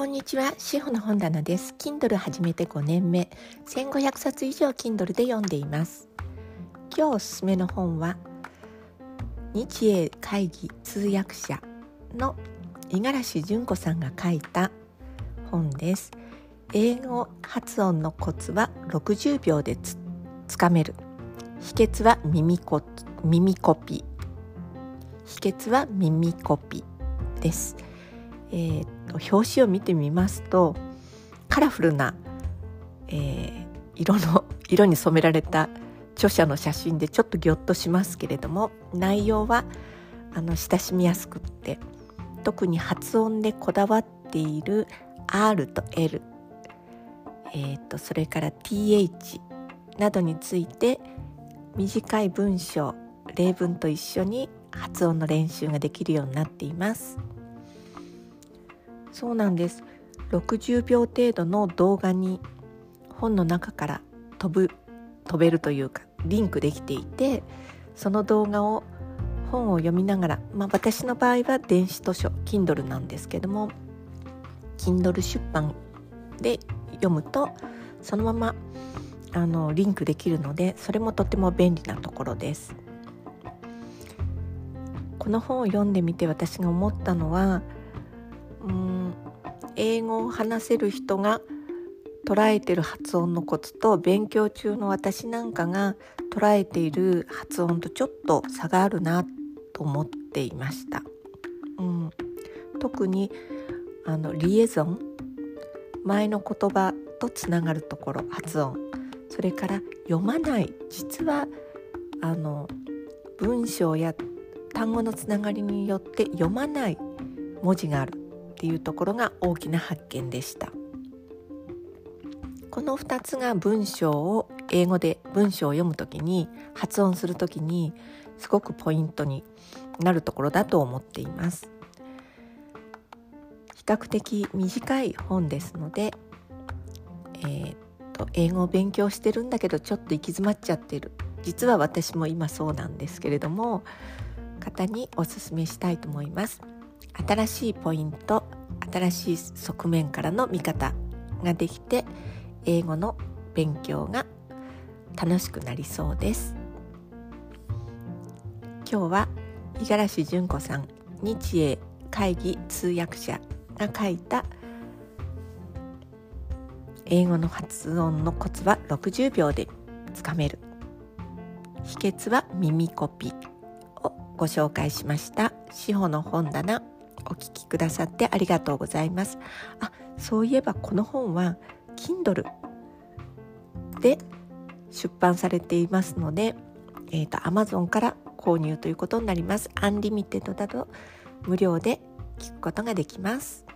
こんにちは、しほの本棚です。Kindle 始めて5年目、1500冊以上 Kindle で読んでいます。今日おすすめの本は、日英会議通訳者の五十嵐純子さんが書いた本です。英語発音のコツは60秒でつつかめる。秘訣は耳コ耳コピ。秘訣は耳コピです。えー、表紙を見てみますとカラフルな、えー、色の 色に染められた著者の写真でちょっとギョッとしますけれども内容はあの親しみやすくって特に発音でこだわっている R と L、えー、とそれから TH などについて短い文章例文と一緒に発音の練習ができるようになっています。そうなんです。60秒程度の動画に本の中から飛ぶ飛べるというかリンクできていてその動画を本を読みながら、まあ、私の場合は電子図書 Kindle なんですけども Kindle 出版で読むとそのままあのリンクできるのでそれもとても便利なところです。この本を読んでみて私が思ったのは英語を話せる人が捉えてる発音のコツと勉強中の私なんかが捉えている発音とちょっと差があるなと思っていました。うん、特にあのリエゾン。前の言葉とつながるところ発音。それから読まない。実はあの文章や単語のつながりによって読まない文字がある。っていうところが大きな発見でした。この2つが文章を英語で文章を読む時に発音する時にすごくポイントになるところだと思っています。比較的短い本ですので、えー、っと英語を勉強してるんだけどちょっと行き詰まっちゃってる。実は私も今そうなんですけれども方におすすめしたいと思います。新しいポイント新しい側面からの見方ができて英語の勉強が楽しくなりそうです。今日は五十嵐純子さん日英会議通訳者が書いた英語の発音のコツは60秒でつかめる。秘訣は耳コピ。をご紹介しました司法の本棚お聞きくださってありがとうございます。あ、そういえばこの本は Kindle で出版されていますので、えーと、Amazon から購入ということになります。アンリミテッドだと無料で聞くことができます。